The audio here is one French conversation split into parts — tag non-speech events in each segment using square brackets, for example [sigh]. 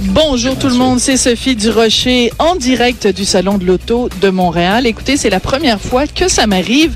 Bonjour tout le monde, c'est Sophie Durocher en direct du Salon de l'Auto de Montréal. Écoutez, c'est la première fois que ça m'arrive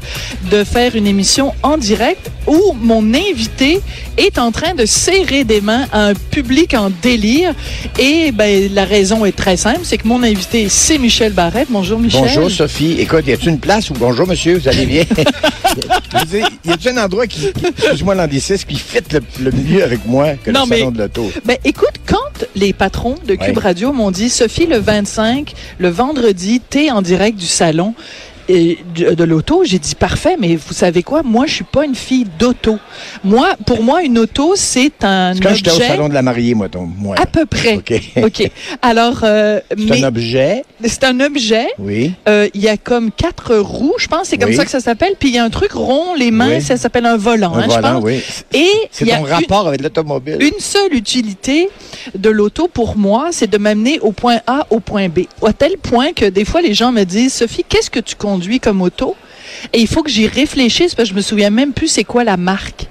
de faire une émission en direct où mon invité est en train de serrer des mains à un public en délire. Et ben, la raison est très simple, c'est que mon invité, c'est Michel Barrette. Bonjour Michel. Bonjour Sophie. Écoute, y a-t-il une place où bonjour monsieur, vous allez bien? [laughs] y a-t-il un endroit qui, qui excuse-moi l'anglicisme, qui fit le, le mieux avec moi que Non, le mais- salon de l'auto? Ben, écoute, quand les patrons de Cube Ouais. Radio m'ont dit, Sophie, le 25, le vendredi, t'es en direct du salon et de, de l'auto, j'ai dit parfait, mais vous savez quoi? Moi, je suis pas une fille d'auto. Moi, pour moi, une auto, c'est un Quand j'étais au objet. salon de la mariée, moi, ton, moi. À peu près. OK. [laughs] OK. Alors, euh, C'est un objet, c'est un objet. oui. Euh, Il y a comme quatre roues, je pense, c'est comme Oui. ça que ça s'appelle. Puis il y a un truc rond, les mains, Oui. ça s'appelle un volant, Un hein, je volant, pense. oui. Et C'est ton une- rapport avec l'automobile. une seule utilité de l'auto pour moi, c'est de m'amener au point A au point B. À tel point que des fois, les gens me disent, Sophie, qu'est-ce que tu conduis comme auto? Et il faut que j'y réfléchisse parce que je me souviens même plus c'est quoi la marque.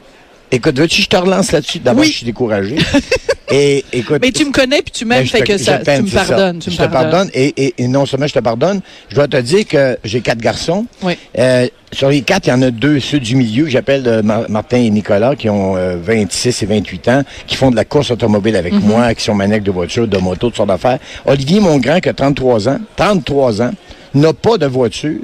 Écoute, veux-tu que je te relance là-dessus? D'abord, Oui. je suis découragé. [laughs] Et écoute. Mais tu me connais puis tu m'aimes, Ben, fait que ça, tu me pardonnes. Tu me je te pardonne et, et- et non seulement je te pardonne, je dois te dire que j'ai quatre garçons. Oui. Euh, sur les quatre, il y en a deux, ceux du milieu, que j'appelle euh, Mar- Martin et Nicolas, qui ont euh, 26 et 28 ans, qui font de la course automobile avec Mhm. moi, qui sont maniaques de voitures, de motos, de sortes d'affaires. Olivier, mon grand, qui a 33 ans, 33 ans, n'a pas de voiture.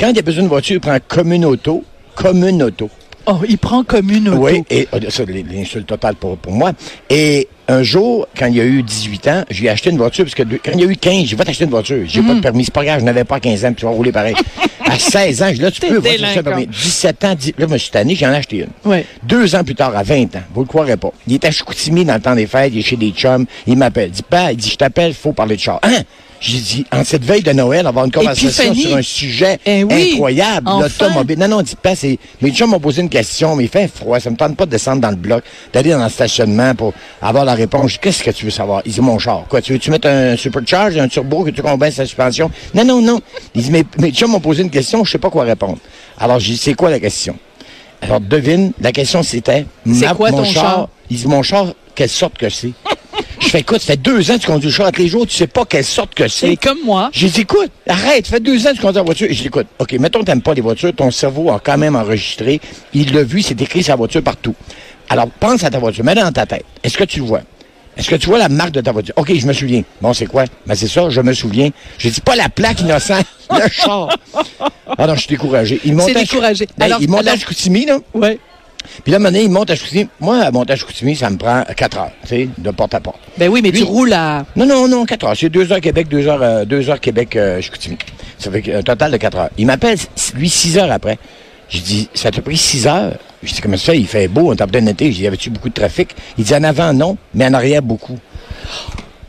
Quand il a besoin de voiture, il prend commune auto, commune auto. Oh, il prend comme une auto. Oui, et euh, ça, l'insulte totale pour, pour moi. Et un jour, quand il a eu 18 ans, j'ai acheté une voiture, parce que de- quand il a eu 15, j'ai va t'acheter une voiture. J'ai Mhm. pas de permis, c'est pas grave, je n'avais pas 15 ans, puis tu vas rouler pareil. [laughs] à 16 ans, je dis, là, tu peux, voiture, ça, permis. 17 ans, dix- là, je me suis tanné, j'en ai acheté une. Deux ans plus tard, à 20 ans, vous le croirez pas. Il est à Chicoutimi dans le temps des fêtes, il est chez des chums, il m'appelle. Il dit, pas, il dit, je t'appelle, faut parler de char. Hein? J'ai dit, en cette veille de Noël, avoir une conversation sur un sujet Eh oui, incroyable, enfin. l'automobile. Non, non, dis pas, c'est. Mes chums m'ont posé une question, mais il fait froid, ça me tente pas de descendre dans le bloc, d'aller dans le stationnement pour avoir la réponse. Je dis, Qu'est-ce que tu veux savoir? Il dit, mon char. Quoi, tu veux-tu mettre un supercharge, un turbo, que tu combines sa suspension? Non, non, non. Il dit, mes, mes chums m'ont posé une question, je sais pas quoi répondre. Alors, j'ai dit, c'est quoi la question? Alors, devine, la question c'était, ma- quoi mon ton char? char? Il dit, mon char, quelle sorte que c'est? je fais, écoute, ça fait deux ans que tu conduis le char tous les jours, tu sais pas quelle sorte que C'est c'est. comme moi. J'ai dit, écoute, arrête, ça fait deux ans que tu conduis la voiture. Je dis, écoute, OK, mettons t'aimes pas les voitures, ton cerveau a quand même enregistré. Il l'a vu, c'est écrit la voiture partout. Alors, pense à ta voiture, mets-la dans ta tête. Est-ce que tu le vois? Est-ce que tu vois la marque de ta voiture? OK, je me souviens. Bon, c'est quoi? Ben, c'est ça, je me souviens. Je dis pas la plaque innocente, le [laughs] char. Ah non, je suis découragé. Il monte C'est à- découragé. Ben, Alors- il monte à alors- Chicoutimi, là. Ouais. Puis là, il monte à Chicoutimi. Moi, à monter à Chicoutimi, ça me prend quatre heures, tu sais, de porte à porte. Ben oui, mais tu roules à. Non, non, non, 4 heures. C'est 2 heures Québec, 2 heures, euh, deux heures Québec, euh, Chicoutimi. Ça fait un total de 4 heures. Il m'appelle, lui, 6 heures après. J'ai dit, ça t'a pris 6 heures? Je dis, comment ça? Il fait beau, on en plein été. J'ai dit, y avait-tu beaucoup de trafic? Il dit, en avant, non, mais en arrière, beaucoup.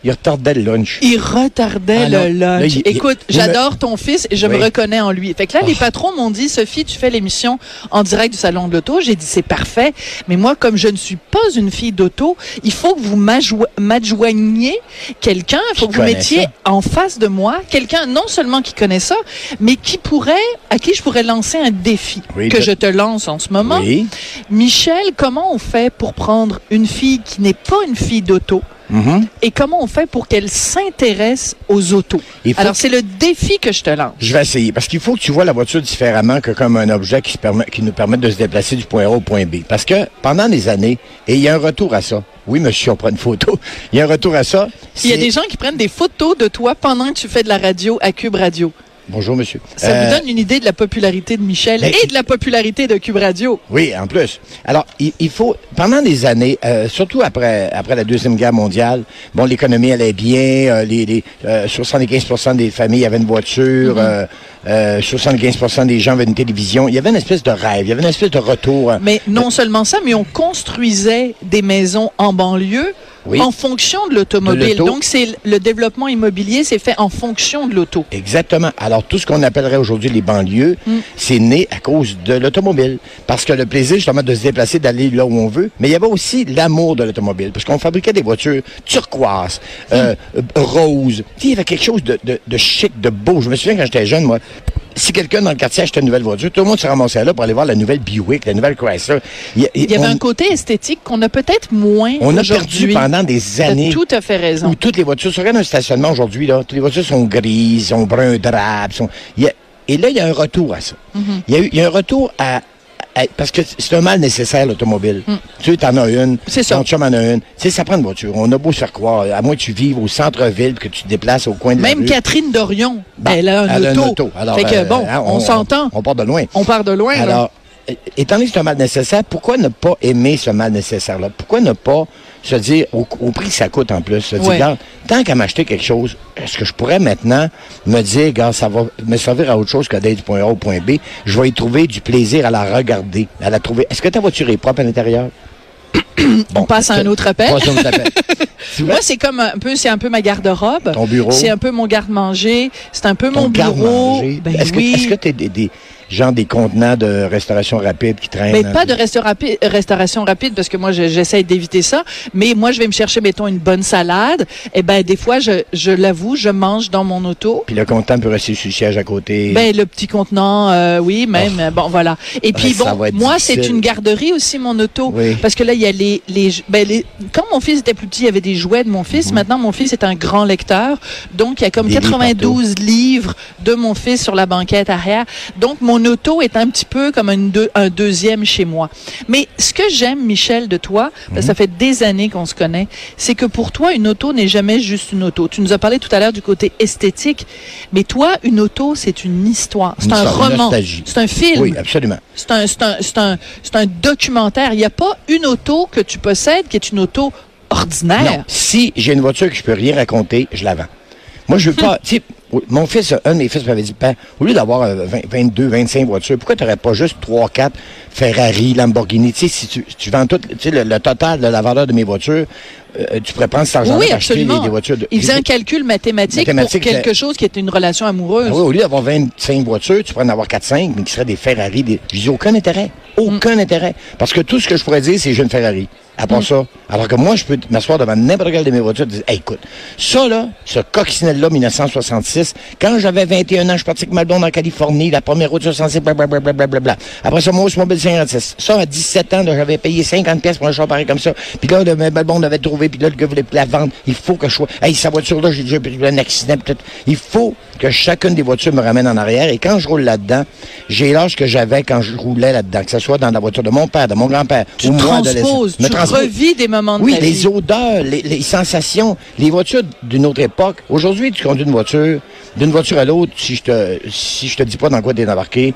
Il retardait le lunch. Il retardait Ah non. le lunch. il- Écoute, il j'adore ton fils et je me reconnais en lui. Fait que là, les Oh. patrons m'ont dit, Sophie, tu fais l'émission en direct du salon de l'auto. J'ai dit, c'est parfait. Mais moi, comme je ne suis pas une fille d'auto, il faut que vous m'adjo- m'adjoigniez quelqu'un. Il faut Qui que vous mettiez ça. en face de moi quelqu'un, non seulement qui connaît ça, mais qui pourrait, à qui je pourrais lancer un défi Oui, que de- je te lance en ce moment. Oui. Michel, comment on fait pour prendre une fille qui n'est pas une fille d'auto Mhm. et comment on fait pour qu'elle s'intéresse aux autos? Alors, c'est le défi que je te lance. Je vais essayer. Parce qu'il faut que tu vois la voiture différemment que comme un objet qui, se permet, qui nous permet de se déplacer du point A au point B. Parce que pendant des années, et il y a un retour à ça. Oui, monsieur, on prend une photo. Il y a un retour à ça. Il y a des gens qui prennent des photos de toi pendant que tu fais de la radio à Cube Radio. Bonjour, monsieur. Ça Euh, vous donne une idée de la popularité de Michel et de la popularité de Cube Radio? Oui, en plus. Alors, il, il faut, pendant des années, euh, surtout après, après la Deuxième Guerre mondiale, bon, l'économie allait bien, euh, les, les, euh, 75% des familles avaient une voiture, euh, euh, 75% des gens avaient une télévision. Il y avait une espèce de rêve, il y avait une espèce de retour. Mais non seulement ça, mais on construisait des maisons en banlieue Oui. en fonction de l'automobile. Donc, c'est le développement immobilier, c'est fait en fonction de l'auto. Exactement. Alors, tout ce qu'on appellerait aujourd'hui les banlieues, c'est né à cause de l'automobile. Parce que le plaisir, justement, de se déplacer, d'aller là où on veut. Mais il y avait aussi l'amour de l'automobile. Parce qu'on fabriquait des voitures turquoises, euh, euh, roses. Il y avait quelque chose de, de, de chic, de beau. Je me souviens quand j'étais jeune, moi, si quelqu'un dans le quartier achetait une nouvelle voiture, tout le monde se ramassait là pour aller voir la nouvelle Buick, la nouvelle Chrysler. Il y, y avait on, un côté esthétique qu'on a peut-être moins on a perdu aujourd'hui. Pendant des années tout à fait raison. où toutes les voitures, regardes un stationnement aujourd'hui, là, toutes les voitures sont grises, sont brun drap, sont, y a- et là, il y a un retour à ça. Mm-hmm. il, y a y a un retour à, parce que c'est un mal nécessaire, l'automobile. Tu sais, en as une. Mm. C'est ça. Ton chum en a une. Tu sais, ça prend une voiture. On a beau se faire croire, à moins que tu vives au centre-ville, que tu te déplaces au coin de la Même rue. Catherine Dorion, Bon, elle a un elle a auto. une auto. Alors, fait que, euh, bon, hein, on, s'entend. On, part de loin. On part de loin. Alors, étant donné que c'est un mal nécessaire, pourquoi ne pas aimer ce mal nécessaire-là? Pourquoi ne pas se dire, au, au prix que ça coûte en plus, se dire, regarde, tant qu'à m'acheter quelque chose, est-ce que je pourrais maintenant me dire, regarde, ça va me servir à autre chose que d'aller du point A au point B, je vais y trouver du plaisir à la regarder, à la trouver. Est-ce que ta voiture est propre à l'intérieur? [clears throat] On passe à un autre appel. [laughs] Un autre Moi, c'est comme un peu, c'est un peu ma garde-robe. Ton bureau. C'est un peu mon garde-manger. C'est un peu ton mon bureau. Ben est-ce que, est-ce que t'es des, des, genre des contenants de restauration rapide qui traînent? Mais pas de restaura- restauration rapide parce que moi je- j'essaie d'éviter ça. Mais moi je vais me chercher mettons une bonne salade. Et ben des fois je, je l'avoue je mange dans mon auto. Puis le contenant peut rester sur le siège à côté. Ben le petit contenant, euh, oui même. euh, Bon voilà. Et puis Oh. bon, moi c'est une garderie aussi mon auto Oui. parce que là il y a les les ben les quand mon fils était plus petit il y avait des jouets de mon fils. Maintenant mon fils est un grand lecteur donc il y a comme Mhm. Des livres 92 livres de mon fils sur la banquette arrière. Donc mon auto est un petit peu comme une deux- un deuxième chez moi. Mais ce que j'aime Michel de toi, parce Mhm. que ça fait des années qu'on se connaît, c'est que pour toi une auto n'est jamais juste une auto. Tu nous as parlé tout à l'heure du côté esthétique, mais toi une auto c'est une histoire, c'est un roman, c'est un film. Oui, absolument. C'est un, c'est un, c'est un, c'est un documentaire. Il n'y a pas une auto que tu possèdes qui est une auto ordinaire. Non. Si j'ai une voiture que je peux rien raconter, je la vends. Moi, je veux pas. [laughs] tu sais, oui, mon fils, un de mes fils m'avait dit, Père, au lieu d'avoir euh, 20, 22, 25 voitures, pourquoi tu n'aurais pas juste 3, 4 Ferrari, Lamborghini? Tu sais, si tu, tu vends tout, tu sais, le, le total de la valeur de mes voitures, euh, tu pourrais prendre cet argent-là Oui, pour acheter des, voitures. De, Il faisait un calcul mathématique, Mathématique, pour quelque chose qui est une relation amoureuse. Ah oui, au lieu d'avoir 25 voitures, tu pourrais en avoir 4-5, mais qui seraient des Ferrari. Des... Je dis aucun intérêt. Aucun intérêt. Parce que tout ce que je pourrais dire, c'est j'ai une Ferrari. À part ça. Alors que moi, je peux m'asseoir devant n'importe quelle de mes voitures et dire, Hey, écoute, ça là, ce coccinelle-là, 1966, quand j'avais 21 ans, je suis parti avec ma blonde en Californie, la première route 66, blablabla. Bla, bla, bla. Après ça, moi, Mobile 56. Ça, à 17 ans, j'avais payé 50 pièces pour un char pareil comme ça. Puis là, le, ma blonde avait trouvé, puis là, le gars voulait la vendre. Il faut que je sois... Hey, sa voiture-là, j'ai déjà eu un accident. peut-être. Il faut que chacune des voitures me ramène en arrière. Et quand je roule là-dedans, j'ai l'âge que j'avais quand je roulais là-dedans, que ce soit dans la voiture de mon père, de mon grand-père, Tu ou moi, adolescent. tu Me transpose. revis des moments de Oui, ta les vie. odeurs, les, les sensations, les voitures d'une autre époque. Aujourd'hui, tu conduis une voiture, d'une voiture à l'autre, si je te si je te dis pas dans quoi tu es embarqué,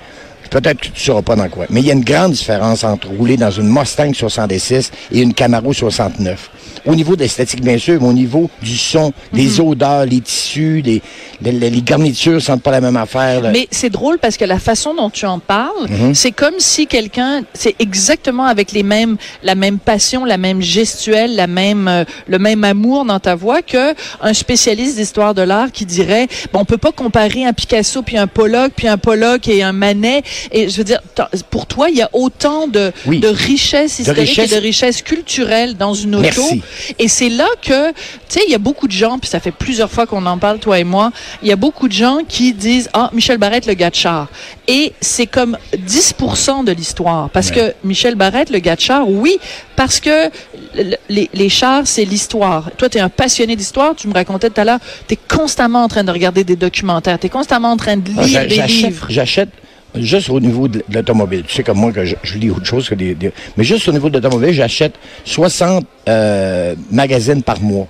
peut-être que tu sauras pas dans quoi. Mais il y a une grande différence entre rouler dans une Mustang 66 et une Camaro 69. Au niveau de l'esthétique, bien sûr, mais au niveau du son, les Mhm. odeurs, les tissus, les, les, les- les garnitures sentent pas la même affaire. là. Mais c'est drôle parce que la façon dont tu en parles, Mhm. c'est comme si quelqu'un, c'est exactement avec les mêmes, la même passion, la même gestuelle, la même, euh, le même amour dans ta voix que un spécialiste d'histoire de l'art qui dirait, bon, on peut pas comparer un Picasso puis un Pollock puis un Pollock et un Manet. Et je veux dire, pour toi, il y a autant de, Oui. de richesse historique richesse- et de richesse culturelle dans une auto. Merci. Et c'est là que, tu sais, il y a beaucoup de gens, puis ça fait plusieurs fois qu'on en parle, toi et moi, il y a beaucoup de gens qui disent, ah, Michel Barrette, le gars de char. Et c'est comme 10% de l'histoire. Parce que Michel Barrette, le gars de char, oui, parce que le- les, les chars, c'est l'histoire. Toi, tu es un passionné d'histoire, tu me racontais tout à l'heure, tu es constamment en train de regarder des documentaires, tu es constamment en train de Ah, lire des livres. J'achète juste au niveau de l'automobile. Tu sais comme moi que je, je lis autre chose que des, des- Mais juste au niveau de l'automobile, j'achète 60 euh, magazines par mois.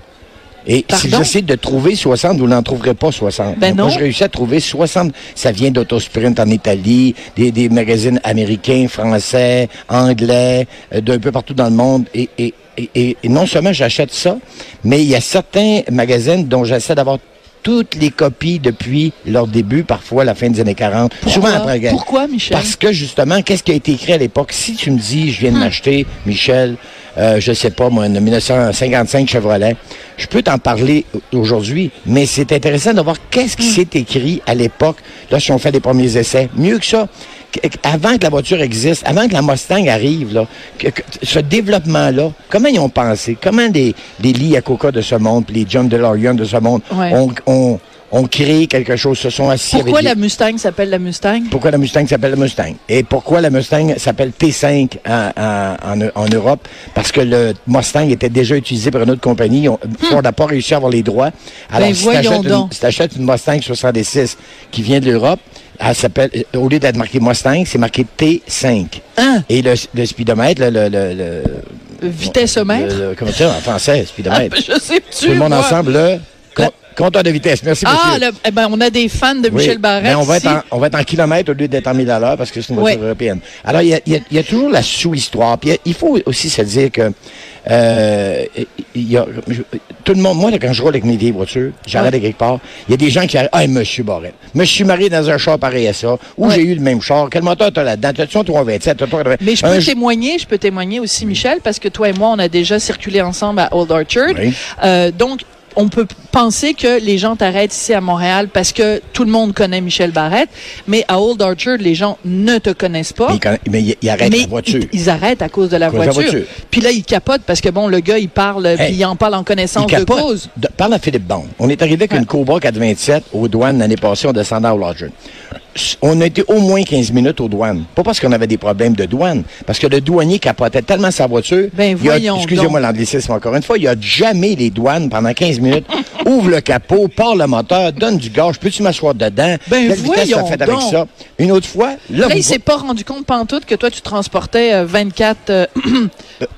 Et si Pardon? essayez de trouver 60, vous n'en trouverez pas 60. Ben Moi, non. je réussis à trouver 60. Ça vient d'Autosprint en Italie, des, des magazines américains, français, anglais, euh, d'un peu partout dans le monde. Et, et, et- et non seulement j'achète ça, mais il y a certains magazines dont j'essaie d'avoir toutes les copies depuis leur début, parfois la fin des années 40, souvent après la guerre. Pourquoi, Michel? Parce que justement, qu'est-ce qui a été écrit à l'époque? Si tu me dis, je viens de m'acheter, Michel, euh, je sais pas, moi, une 1955 Chevrolet, je peux t'en parler aujourd'hui, mais c'est intéressant de voir qu'est-ce qui s'est écrit à l'époque, là, si on fait des premiers essais. Mieux que ça, avant que la voiture existe, avant que la Mustang arrive, là, que- que- ce développement-là, comment ils ont pensé? Comment les, les Lee Iacocca de ce monde, puis les John DeLorean de ce monde Ouais. ont, ont, ont créé quelque chose, se sont assis Pourquoi avec la des- Mustang s'appelle la Mustang? pourquoi la Mustang s'appelle la Mustang? Et pourquoi la Mustang s'appelle T5 en, en, en- en Europe? Parce que le Mustang était déjà utilisé par une autre compagnie. On- Ford n'a pas réussi à avoir les droits. Alors, Hmm. Ben, si si t'achètes une Mustang 66 qui vient de l'Europe, elle s'appelle, euh, au lieu d'être marqué Mustang, c'est marqué T5. Hein? Et le, le speedomètre, le, le, le, le- Vitesse-mètre? comment dire en français, Ah, speedomètre? je sais plus. Tout le monde moi. ensemble, Le- compteur de vitesse. Merci, Ah, monsieur. le- eh ben, on a des fans de Oui, Michel Barrette. mais on va, être ici. en, on va être en kilomètres au lieu d'être en mille à l'heure parce que c'est une voiture Oui. européenne. Alors, il y a, il y a- il y a toujours la sous-histoire. Puis il faut aussi se dire que euh, il y a, je- tout le monde, moi, là, quand je roule avec mes vieilles voitures, j'arrête Ouais. quelque part, il y a des gens qui arrivent, ah, monsieur Barrette, je me suis marié dans un char pareil à ça, ou Ouais. j'ai eu le même char, quel moteur t'as là-dedans? T'as-tu un 327? T'as-tu un 380? Mais je peux j- témoigner, je peux témoigner aussi, Michel, parce que toi et moi, on a déjà circulé ensemble à Old Orchard. Oui. Euh, donc, on peut penser que les gens t'arrêtent ici à Montréal parce que tout le monde connaît Michel Barrette, mais à Old Orchard, les gens ne te connaissent pas. Mais, il conna- mais il, il arrête mais la voiture. Ils, ils arrêtent à cause de la voiture. Puis là, ils capotent parce que bon, le gars, il parle, Hey, puis il en parle en connaissance de cause. De- parle à Philippe Bond. On est arrivé avec Ouais. une Cobra 427 aux douanes l'année passée, on descendait au Lodger. On a été au moins 15 minutes aux douanes. Pas parce qu'on avait des problèmes de douane, parce que le douanier capotait tellement sa voiture. Ben, voyons Excusez-moi l'anglicisme encore une fois, il a jamais les douanes pendant 15 minutes, [laughs] ouvre le capot, part le moteur, donne du gaz, peux-tu m'asseoir dedans? Ben, Quelle vitesse ça voyons fait avec ça? Une autre fois, là, Là, il s'est pas rendu compte pantoute que toi, tu transportais euh, 24... euh, [clears throat]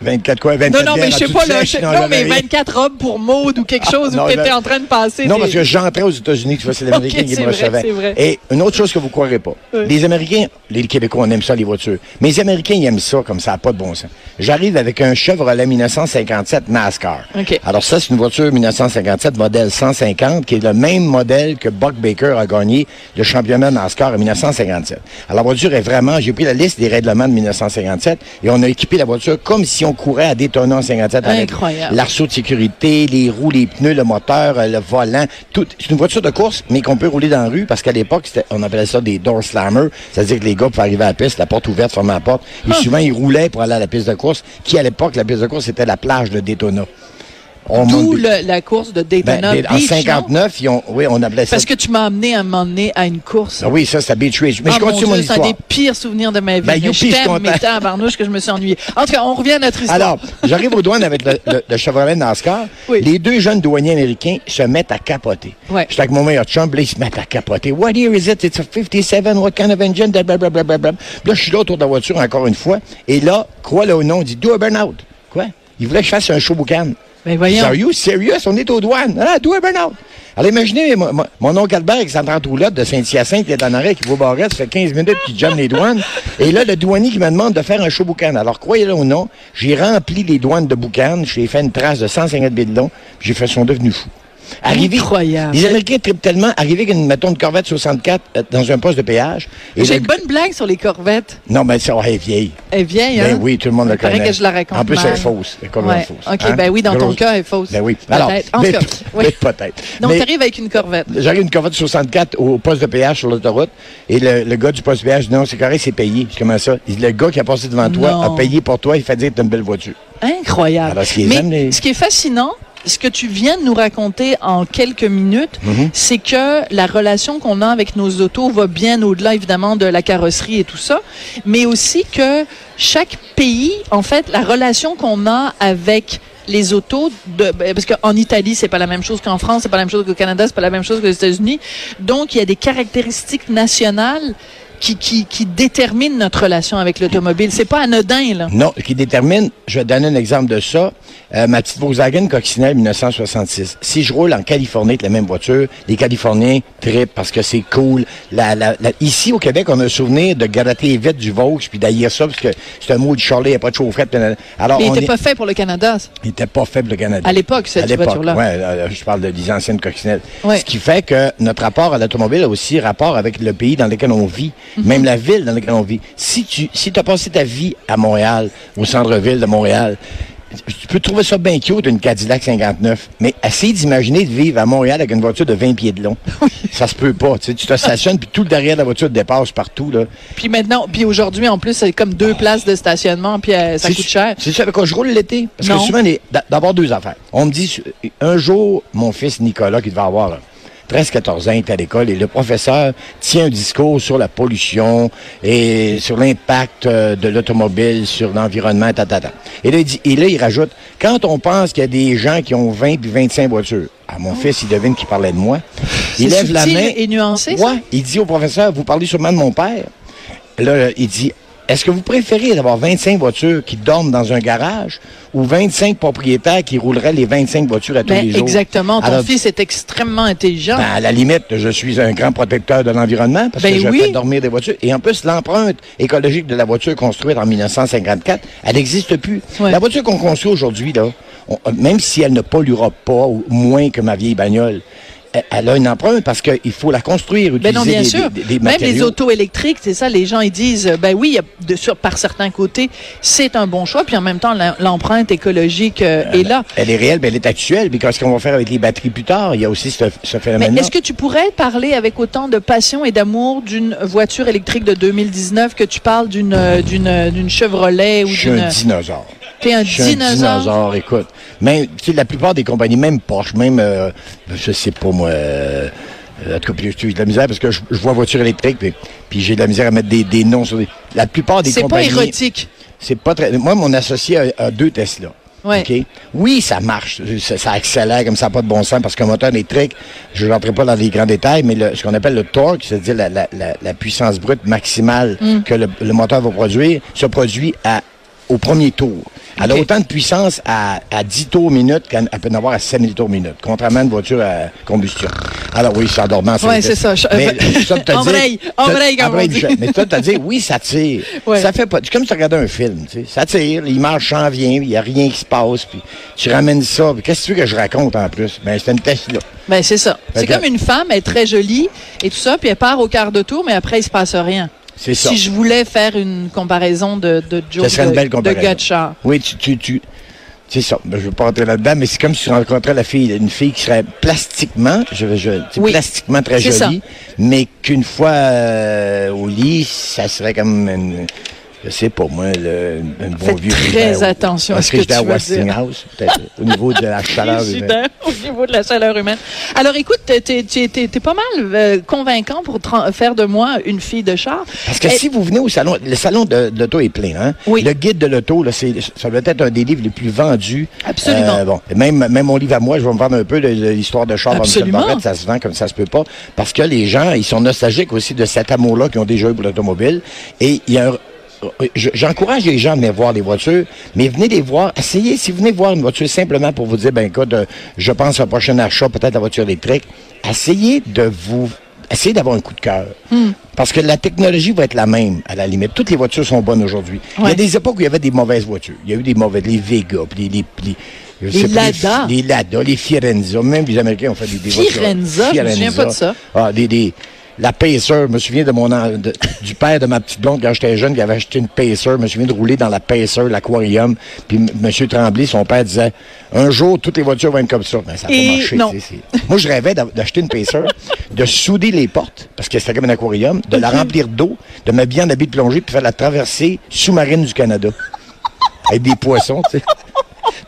24 quoi? 24 non, non, mais je sais pas, là, sèche, je- non, mais rien. 24 robes pour Maude ou quelque chose non, où tu étais en train de passer. Non, parce que j'entrais aux États-Unis, tu vois, c'est l'Américain Ok, qui me vrai, recevait. c'est vrai. Et une autre chose que vous croirez pas. Oui. Les Américains, les Québécois, on aime ça, les voitures. Mais les Américains, ils aiment ça comme ça, n'a pas de bon sens. J'arrive avec un Chevrolet 1957 NASCAR. Alors ça, c'est une voiture 1957 modèle 150 qui est le même modèle que Buck Baker a gagné le championnat NASCAR en 1957. Alors la voiture est vraiment, j'ai pris la liste des règlements de 1957 et on a équipé la voiture comme si on courait à Daytona en 57 avec l'arceau de sécurité, les roues, les pneus, le moteur, euh, le volant, tout. C'est une voiture de course, mais qu'on peut rouler dans la rue parce qu'à l'époque, on appelait ça des door slammers. C'est-à-dire que les gars pouvaient arriver à la piste, la porte ouverte, fermer la porte. Et souvent, ils roulaient pour aller à la piste de course, qui à l'époque, la piste de course, c'était la plage de Daytona. On D'où la course de ben, Daytona des- en Beach, non? 59, ils ont, oui, on appelait ça. Parce que tu m'as amené à un moment donné à une course. Ah oui, ça, c'est Beach Ridge. Mais Ah, je continue mon mon, Dieu, c'est un histoire. des pires souvenirs de ma vie. Ben, Mais youpi, je t'aime, mais tabarnouche que je me suis ennuyé. En tout cas, on revient à notre histoire. Alors, j'arrive aux douanes avec le, le- le Chevrolet NASCAR. Oui. Les deux jeunes douaniers américains se mettent à capoter. Ouais. J'étais avec mon meilleur chum, là, ils se mettent à capoter. What year is it? It's a 57. What kind of engine? Blablabla. Là, je suis là autour de la voiture encore une fois. Et là, crois-le ou non, il dit, do a burnout. Quoi? Il voulait que je fasse un show boucan. Ben, voyons. Are you serious? On est aux douanes. Ah, do a burnout. Alors, imaginez, mon, oncle Albert avec sa 30 roulotte de Saint-Hyacinthe, qui est en arrêt, qui vaut barrette, ça fait 15 minutes qu'il jamme les douanes. [laughs] Et là, le douanier qui me demande de faire un show boucan. Alors, croyez-le ou non, j'ai rempli les douanes de boucan, j'ai fait une trace de 150 pieds de long, j'ai fait son devenu fou. Arrivé, Incroyable. Les Américains trippent tellement, arrivé avec une, mettons, une Corvette 64 euh, dans un poste de péage. J'ai une bonne blague sur les corvettes. Non, mais ça, elle est vieille. Elle est vieille, hein? Ben oui, tout le monde paraît connaît. que je la raconte En plus, elle est fausse. Elle est complètement Ouais. fausse. OK, Hein? ben oui, dans ton cœur, elle est fausse. Ben oui. Peut-être. Alors, En mais- cas, oui. peut-être. Donc, Mais- t'arrives avec une corvette. J'arrive une Corvette 64 au poste de péage sur l'autoroute et le, le gars du poste de péage dit non, c'est correct, c'est payé. Je comment ça? Le gars qui a passé devant toi a payé pour toi, il fait dire que t'as une belle voiture. Incroyable. Alors, ce qui les Mais les- ce qui est fascinant, ce que tu viens de nous raconter en quelques minutes, Mhm. c'est que la relation qu'on a avec nos autos va bien au-delà, évidemment, de la carrosserie et tout ça, mais aussi que chaque pays, en fait, la relation qu'on a avec les autos, de, ben, parce qu'en Italie, c'est pas la même chose qu'en France, c'est pas la même chose qu'au Canada, c'est pas la même chose qu'aux États-Unis. Donc, il y a des caractéristiques nationales qui, qui, qui détermine notre relation avec l'automobile. C'est pas anodin, là. Non, qui détermine, je vais te donner un exemple de ça. Euh, ma petite Volkswagen Coccinelle 1966. Si je roule en Californie avec la même voiture, les Californiens trippent parce que c'est cool. La, la, la- ici, au Québec, on a un souvenir de gratter vite du Vaux puis d'haïr ça parce que c'est un mot de Charlie, il n'y a pas de chaufferette. Alors, Mais il on était est- pas fait pour le Canada. ça. il était pas faible, le Canada. À l'époque, cette voiture-là. ouais, euh, je parle de, des anciennes coccinelles. Ouais. Ce qui fait que notre rapport à l'automobile a aussi rapport avec le pays dans lequel on vit, [laughs] Même la ville dans laquelle on vit. Si tu si as passé ta vie à Montréal, au centre-ville de Montréal, tu peux trouver ça bien cute, une Cadillac 59, mais essaye d'imaginer de vivre à Montréal avec une voiture de 20 pieds de long. Ça se peut pas. Tu sais, tu te stationnes, puis tout le derrière de la voiture te dépasse partout. Là. Puis maintenant, puis aujourd'hui, en plus, c'est comme deux places de stationnement, puis euh, ça coûte cher. C'est ça avec quoi je roule l'été? Parce Non. que souvent, d'abord deux affaires. On me dit, un jour, mon fils Nicolas, qui devait avoir là, 13-14 ans, est à l'école et le professeur tient un discours sur la pollution et sur l'impact euh, de l'automobile sur l'environnement, ta, ta, ta. Et là, il dit, et là, il rajoute, quand on pense qu'il y a des gens qui ont 20 puis 25 voitures, ah, mon fils, il devine qu'il parlait de moi. Il lève la main. et nuancé, ça? Ouais, il dit au professeur, vous parlez sûrement de mon père. Là, il dit, est-ce que vous préférez d'avoir 25 voitures qui dorment dans un garage ou 25 propriétaires qui rouleraient les 25 voitures à tous Ben, les jours? exactement. Ton Alors, fils est extrêmement intelligent. ben, à la limite, je suis un grand protecteur de l'environnement parce Ben que je oui. fais dormir des voitures. Et en plus, l'empreinte écologique de la voiture construite en 1954, elle n'existe plus. Ouais. La voiture qu'on construit aujourd'hui, là, on- même si elle ne polluera pas ou moins que ma vieille bagnole, elle- a une empreinte parce qu'il faut la construire, utiliser Ben non, bien des, sûr. des- des Même les autos électriques, c'est ça, les gens ils disent, ben oui, il y a de, sur, par certains côtés, c'est un bon choix, puis en même temps, l'empreinte écologique euh, est là. Elle est réelle, mais elle est actuelle. Puis qu'est-ce qu'on va faire avec les batteries plus tard? Il y a aussi ce, ce Mais est-ce que tu pourrais parler avec autant de passion et d'amour d'une voiture électrique de 2019 que tu parles d'une euh, d'une euh, d'une Chevrolet ou Je suis d'une un dinosaure. T'es un Je suis un dinosaure. dinosaure, écoute. Même, tu sais, la plupart des compagnies, même Porsche, même, euh, je sais pas moi, euh, en tout cas, j'ai de la misère parce que je, je vois voiture électrique, puis, puis j'ai de la misère à mettre des, des noms sur des... La plupart des C'est pas compagnies... érotique. C'est pas très... Moi, mon associé a, a deux Tesla. Ouais. Oui, ça marche. Ça, ça accélère comme ça, pas de bon sens, parce qu'un moteur électrique, je ne rentrerai pas dans les grands détails, mais le- ce qu'on appelle le torque, c'est-à-dire la, la- la- la puissance brute maximale Mm. que le, le moteur va produire, se produit à, au premier tour. Elle a autant de puissance à, à 10 tours minute qu'elle peut en avoir à 5000 tours minute, contrairement à une voiture à combustion. Alors oui, suis endormant. Ouais, c'est ça. Je- Mais ça te te- dit. Mais toi, t'as dit, oui, ça tire. Ouais. Ça fait pas. C'est comme si tu regardais un film, tu sais. Ça tire, l'image s'en vient, il n'y a rien qui se passe, puis tu ramènes ça. Qu'est-ce que tu veux que je raconte en plus? Ben, c'est une Tesla. Ben, c'est ça. C'est comme une femme, elle est très jolie et tout ça, puis elle part au quart de tour, mais après, il se passe rien. C'est ça. Si je voulais faire une comparaison de, de Joe Ça serait une de, belle de comparaison. Gatchard. Oui, tu, tu, tu- c'est ça. Ben, je ne veux pas rentrer là-dedans, mais c'est comme si tu rencontrais la fille, une fille qui serait plastiquement, je, je, Oui. plastiquement très jolie, mais qu'une fois euh, au lit, ça serait comme une, sais pas moi, le, un bon Faites vieux très frigidaire. attention à ce que j'étais à tu vas Westinghouse, au niveau de la chaleur. humaine. Au niveau de la chaleur humaine. Alors, écoute, t'es- t'es pas mal euh, convaincant pour faire de moi une fille de char. Parce que si vous venez au salon, le salon de, de l'auto est plein, hein? Oui. Le guide de l'auto, là, c'est, ça doit être un des livres les plus vendus. Absolument. Euh, bon, même, même mon livre à moi, je vais me vendre un peu de, de l'histoire de Charles Michel Absolument. Barrette, ça se vend comme ça se peut pas. Parce que les gens, ils sont nostalgiques aussi de cet amour-là qu'ils ont déjà eu pour l'automobile. Et il y a un, J'encourage les gens à venir voir les voitures, mais venez les voir. Essayez, si vous venez voir une voiture simplement pour vous dire, ben écoute, euh, je pense à un prochain achat, peut-être la voiture électrique, essayez de vous essayez d'avoir un coup de cœur. Hmm. Parce que la technologie va être la même, à la limite. Toutes les voitures sont bonnes aujourd'hui. Il y a des époques où il y avait des mauvaises voitures. Il y a eu des mauvaises, les Vega, puis les, les, les, Les Lada. Les, Lada, les Fiorenza. Même les Américains ont fait des, des voitures. Fiorenza, je souviens pas de ça. Ah, des, des, la Pacer, je me souviens de mon de- du père de ma petite blonde quand j'étais jeune qui avait acheté une Pacer. Je me souviens de rouler dans la Pacer, l'aquarium. Puis M. Monsieur Tremblay, son père disait un jour toutes les voitures vont être comme ça. Ben, ça n'a Et pas marché. non. tu sais, c'est- Moi, je rêvais d'a- d'acheter une Pacer, de souder les portes parce que c'était comme un aquarium, de la remplir d'eau, de m'habiller en habit de plongée puis faire la traversée sous-marine du Canada avec des poissons, tu sais.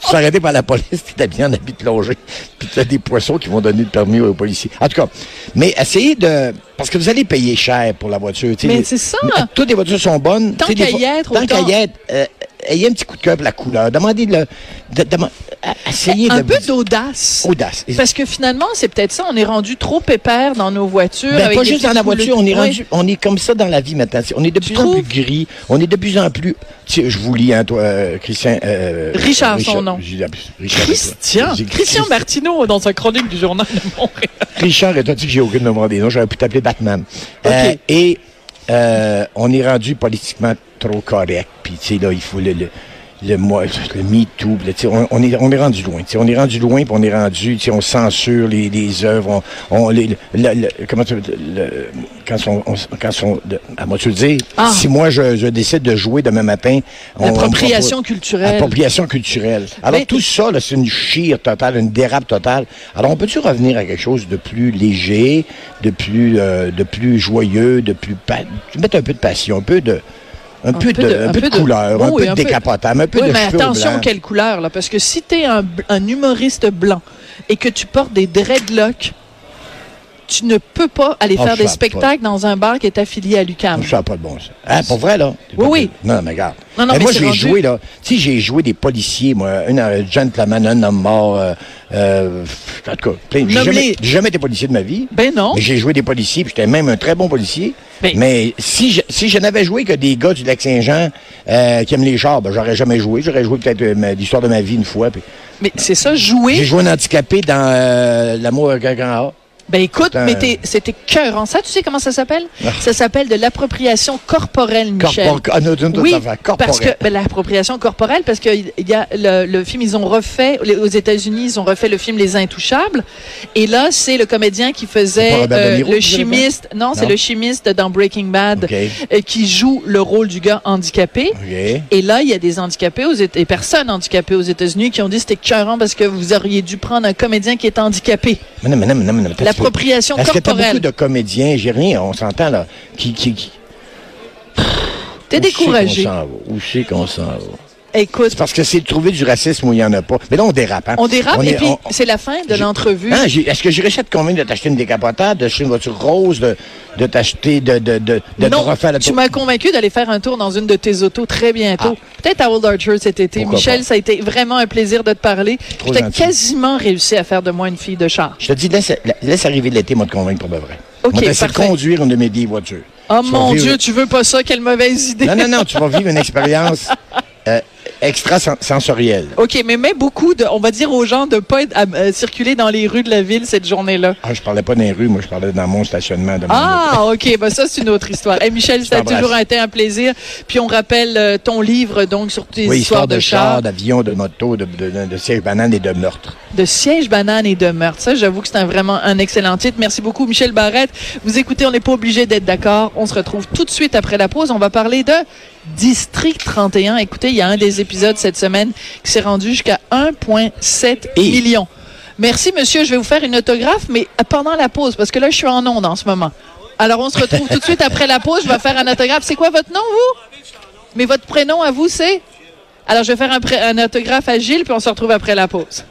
Tu serais arrêté par la police, tu es habillé en habit de plongée, puis tu as des poissons qui vont donner le permis aux policiers. En tout cas, mais essayez de... Parce que vous allez payer cher pour la voiture. tu sais. Mais c'est ça. Toutes les voitures sont bonnes. Tant qu'à y être, Tant qu'à y être, euh, ayez un petit coup de cœur pour la couleur. Demandez de, le- de, de- essayez Un de peu d'audace. audace. Parce que finalement, c'est peut-être ça, on est rendu trop pépère dans nos voitures. Ben, avec pas juste dans la voiture, on est rendu, on est comme ça dans la vie maintenant. On est de plus en plus gris, on est de plus en plus. Tu sais, je vous lis, hein, toi, euh, Christian. euh, Richard, son nom. j'ai- Richard, Christian, Christian Martineau dans sa chronique du journal de Montréal. Richard, et toi, tu que j'ai aucune mémoire des noms, j'aurais pu t'appeler Batman. OK. Euh, et euh, on est rendu politiquement trop correct. Puis, tu sais, là, il faut le, le, le, moi- le Me Too. là, tu sais, on, on est, on est rendu loin. On est rendu loin, puis on est rendu, on censure les, les œuvres. On, on, les, le- le- comment tu le, quand on, on- quand on, à moi, tu le dire, Ah. si moi, je, je décide de jouer demain matin... on- on me L'appropriation propose- culturelle. Appropriation culturelle. Alors, Mais- tout ça, là, c'est une chire totale, une dérape totale. Alors, on peut-tu revenir à quelque chose de plus léger, de plus, euh, de plus joyeux, de plus... mettre un peu de passion, un peu de... Un, peu, de, un peu de couleur, un peu de décapotable, un peu Oui, de mais attention, blancs. quelle couleur, là. Parce que si t'es un, bl- un humoriste blanc et que tu portes des dreadlocks, tu ne peux pas aller Ah, faire des spectacles dans un bar qui est affilié à l'UQAM. Ça n'a pas de bon sens. Hein, pour vrai, là? Oui, oui. Non, mais regarde. Non, non, mais moi, j'ai rendu- joué, là. Tu sais, j'ai joué des policiers, moi. Un gentleman, un homme mort. Euh, euh, en tout cas, plein. J'ai jamais, j'ai jamais été policier de ma vie. Ben non. Mais j'ai joué des policiers, puis j'étais même un très bon policier. Mais- Mais si je, si je n'avais joué que des gars du Lac-Saint-Jean euh, qui aiment les chars, ben, j'aurais jamais joué. J'aurais joué peut-être euh, l'histoire de ma vie une fois. puis- Mais c'est ça, J'ai jouer. joué un handicapé dans euh, L'amour avec un grand A. Ben écoute, mais c'était cœur. Ça, tu sais comment ça s'appelle? Ah. Ça s'appelle de l'appropriation corporelle, Michel. Ah, Oui, parce que ben, l'appropriation corporelle, parce que il y a le, le film, ils ont refait aux États-Unis, ils ont refait le film Les Intouchables, et là c'est le comédien qui faisait euh, le chimiste, non, c'est le chimiste dans Breaking Bad euh, qui joue le rôle du gars handicapé. Et là, il y a des handicapés aux des personnes handicapées aux États-Unis qui ont dit c'était écœurant parce que vous auriez dû prendre un comédien qui est handicapé. L'appropriation Parce que t'as beaucoup corporelle. de comédiens, j'ai rien, on s'entend là, qui... qui, qui T'es découragé. c'est qu'on s'en va? Où c'est qu'on s'en va? Écoute, C'est parce que c'est de trouver du racisme où il n'y en a pas. Mais là, on dérape, hein? on dérape et est- puis on- c'est la fin de l'entrevue. Hein, Est-ce que j'ai réussi à te convaincre de t'acheter une décapotable, d'acheter une voiture rose, de, de t'acheter, de, de, de, de te non, refaire la tu m'as convaincu d'aller faire un tour dans une de tes autos très bientôt. Peut-être à Old Archer cet été. Ah. Pourquoi Michel, pas? ça a été vraiment un plaisir de te parler. Tu as quasiment réussi à faire de moi une fille de char. Je te dis, laisse, laisse arriver l'été, moi, te convaincre pour de vrai. OK, Moi, parfait. conduire une de mes vieilles voitures. Oh Tu mon vivre- Dieu, tu veux pas ça? Quelle mauvaise idée. Non, non, non, tu vas vivre une [laughs] expérience euh, extra-sensorielle. OK, mais mets beaucoup de, on va dire aux gens de pas être, à- euh, circuler dans les rues de la ville cette journée-là. Ah, je parlais pas dans les rues, moi, je parlais dans mon stationnement. De mon. Ah, OK. Ben ça, c'est une autre histoire. Hey, Michel, ça a toujours été un plaisir. Puis on rappelle euh, ton livre, donc, sur tes Oui, histoires de, chars, d'avion, de moto, de, de, de, de siège banane et de meurtre. de siège banane et de meurtre. Ça, j'avoue que c'est un- vraiment un excellent titre. Merci beaucoup, Michel Barrette. Vous écoutez, on n'est pas obligé d'être d'accord. On se retrouve tout de suite après la pause. On va parler de District 31. Écoutez, il y a un des épisodes cette semaine qui s'est rendu jusqu'à 1,7 Et- million. Merci, monsieur. Je vais vous faire une autographe, mais pendant la pause, parce que là, je suis en onde en ce moment. Alors, on se retrouve tout de suite après la pause. Je vais faire un autographe. C'est quoi votre nom, vous? Mais votre prénom à vous, c'est? Alors, je vais faire un autographe à Gilles, puis on se retrouve après la pause.